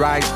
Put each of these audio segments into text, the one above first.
right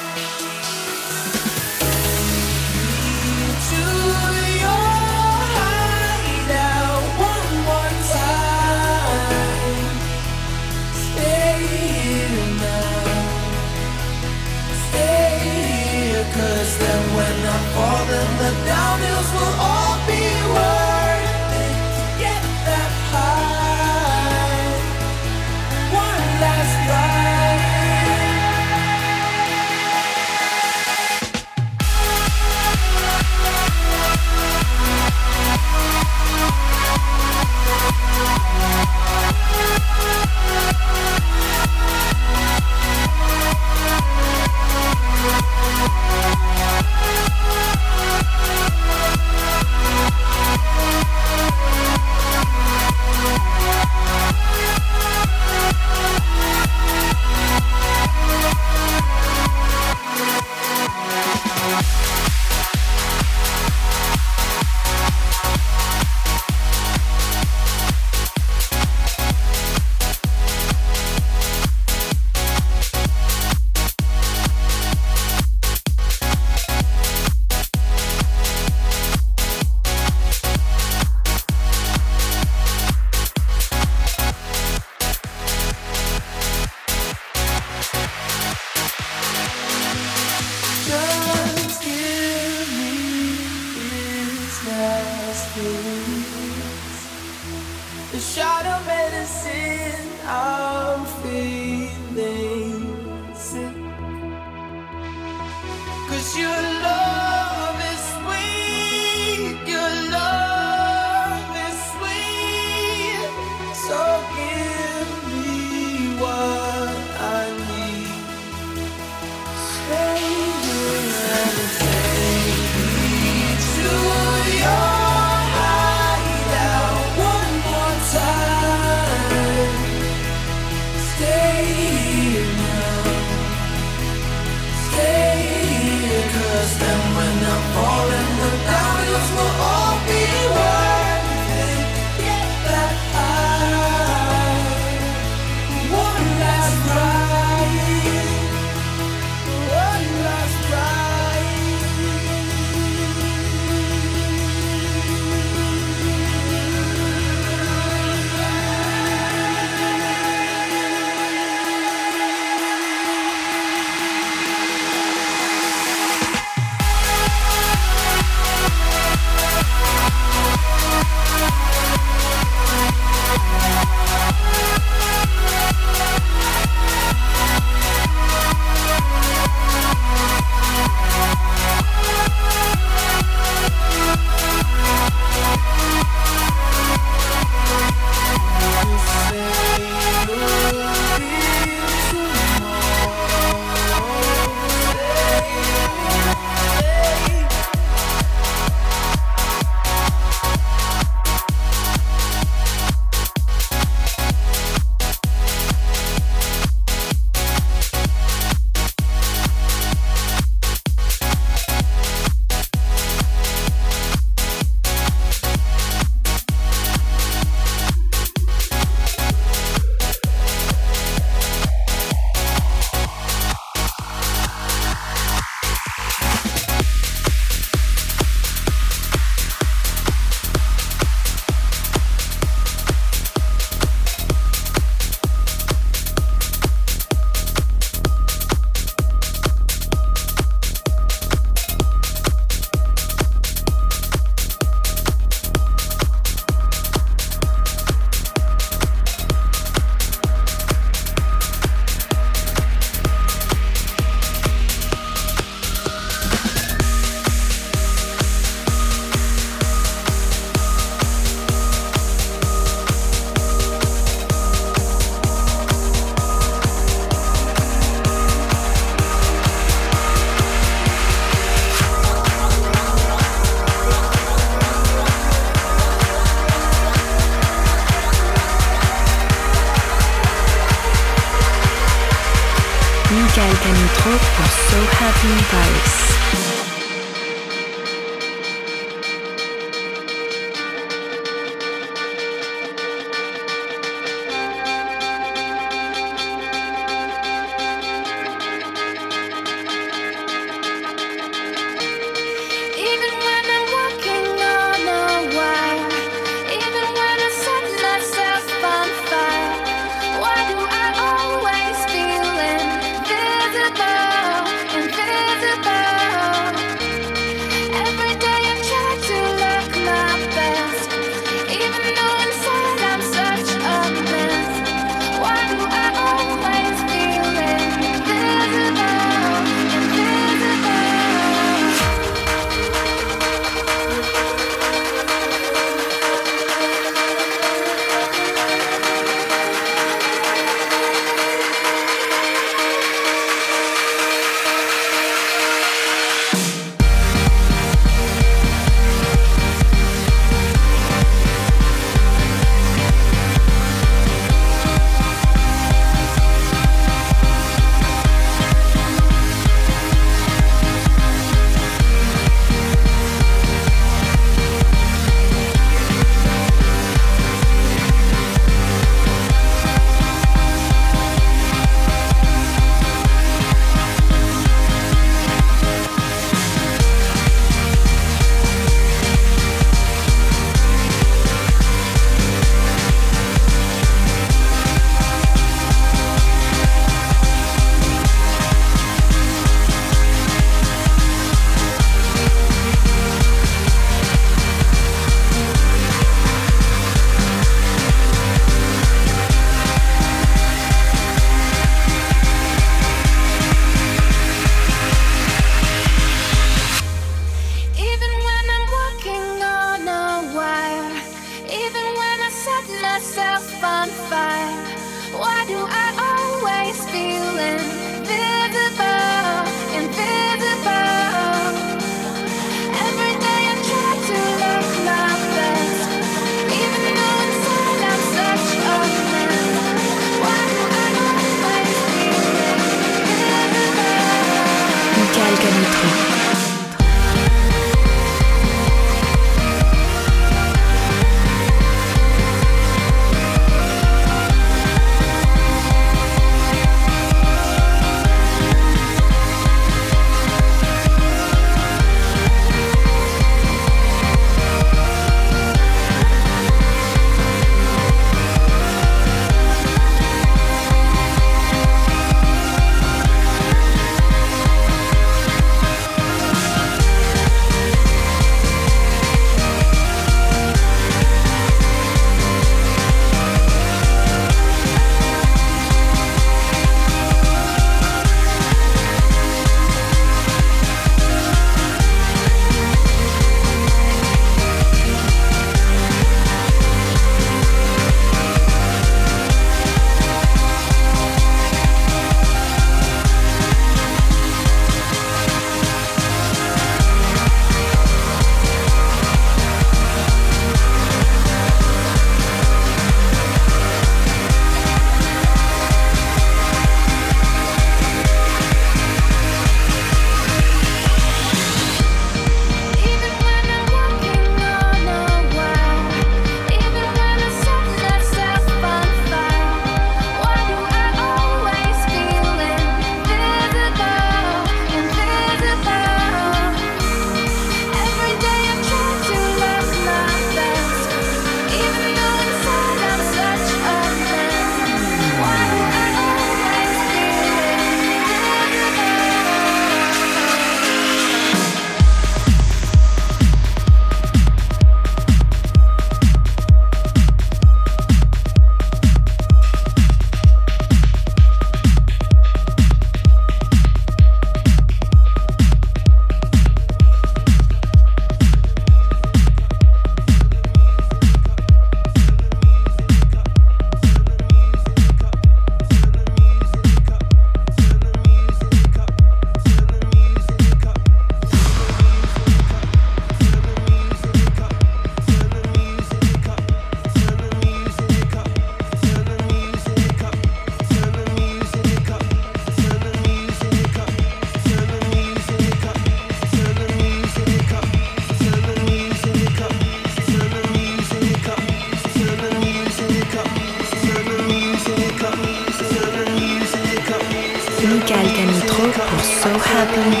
Happy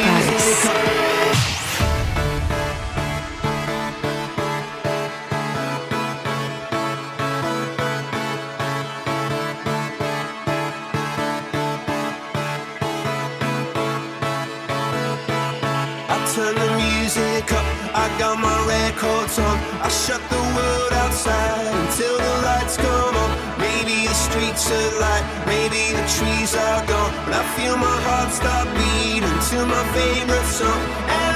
i shut the world outside until the lights come on. Maybe the streets are light, maybe the trees are gone feel my heart stop beating to my favorite song.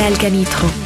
Michael Canitro.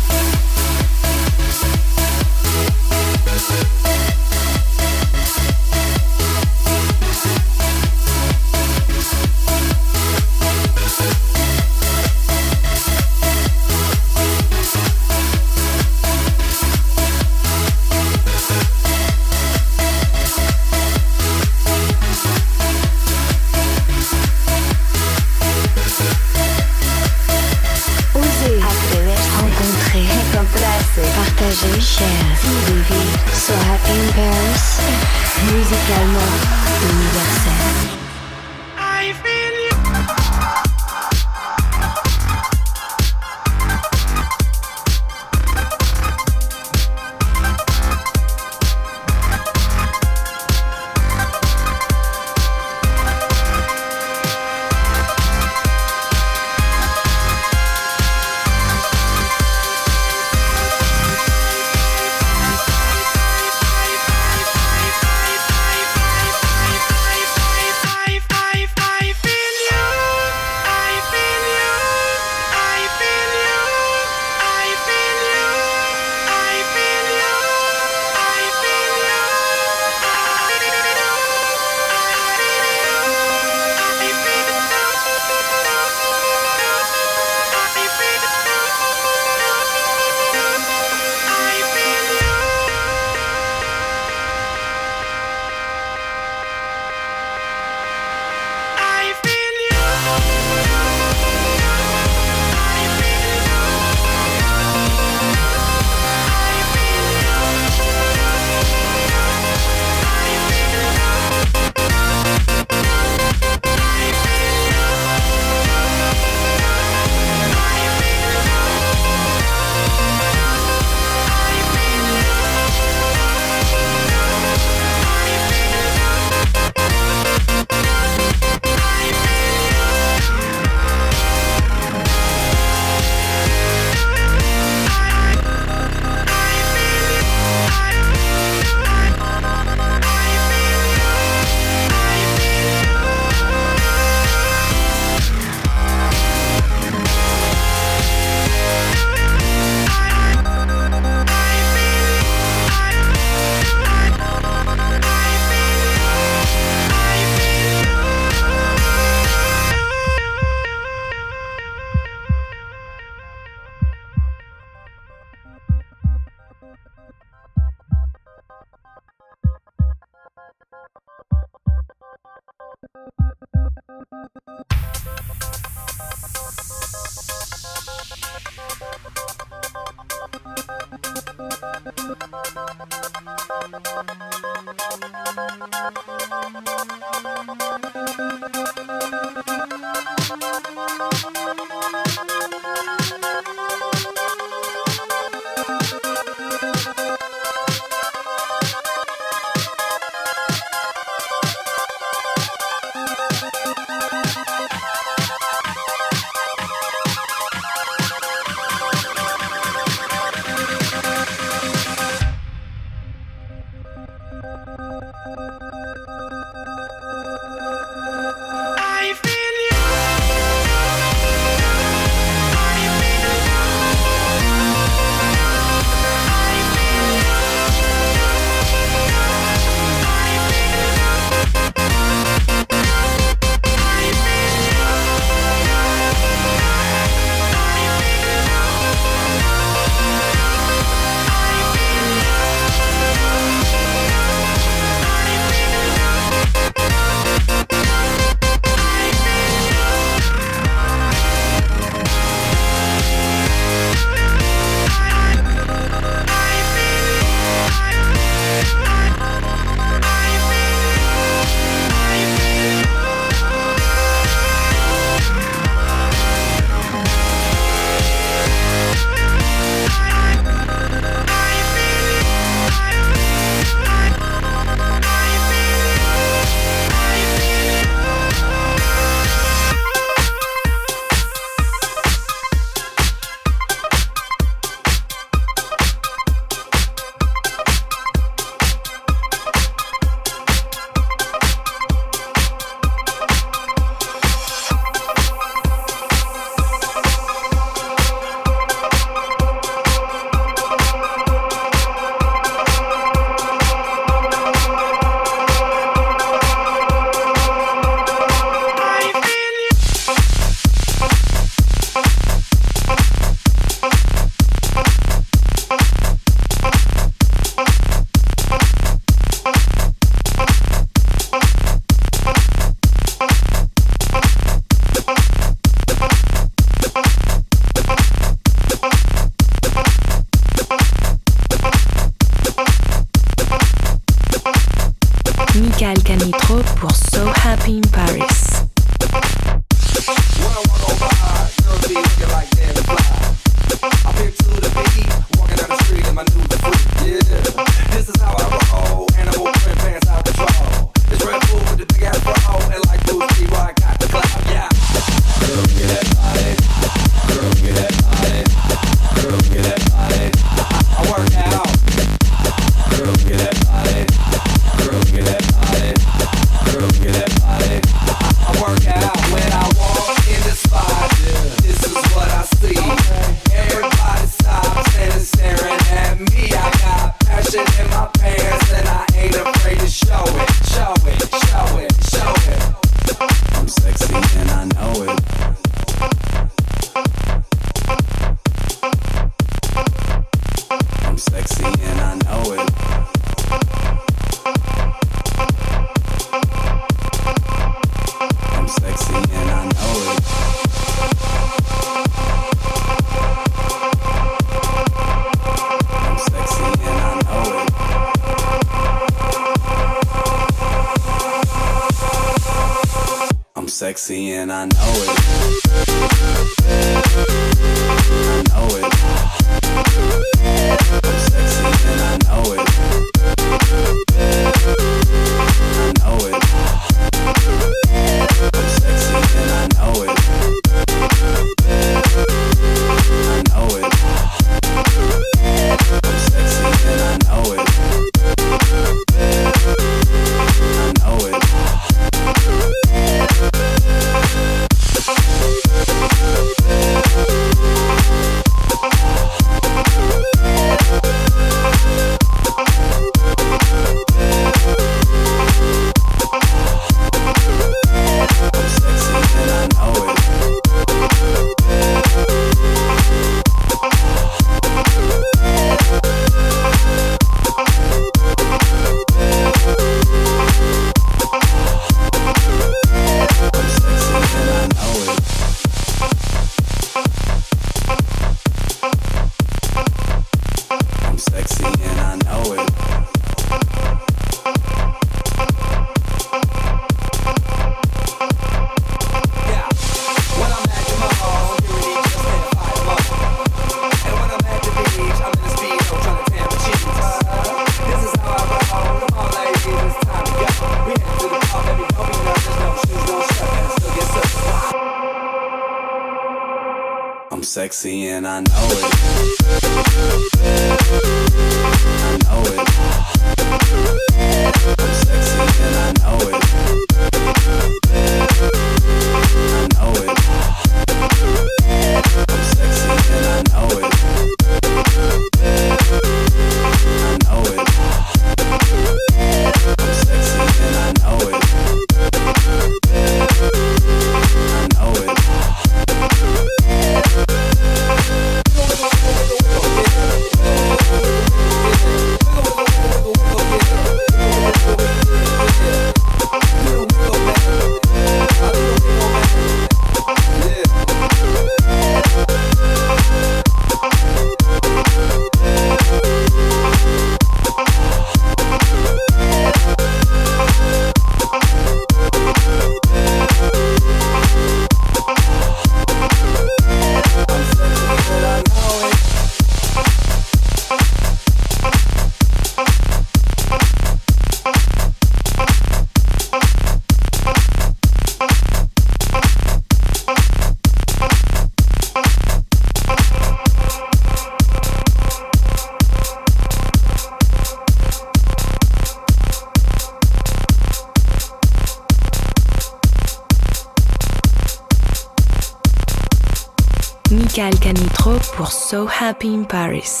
Happy in Paris.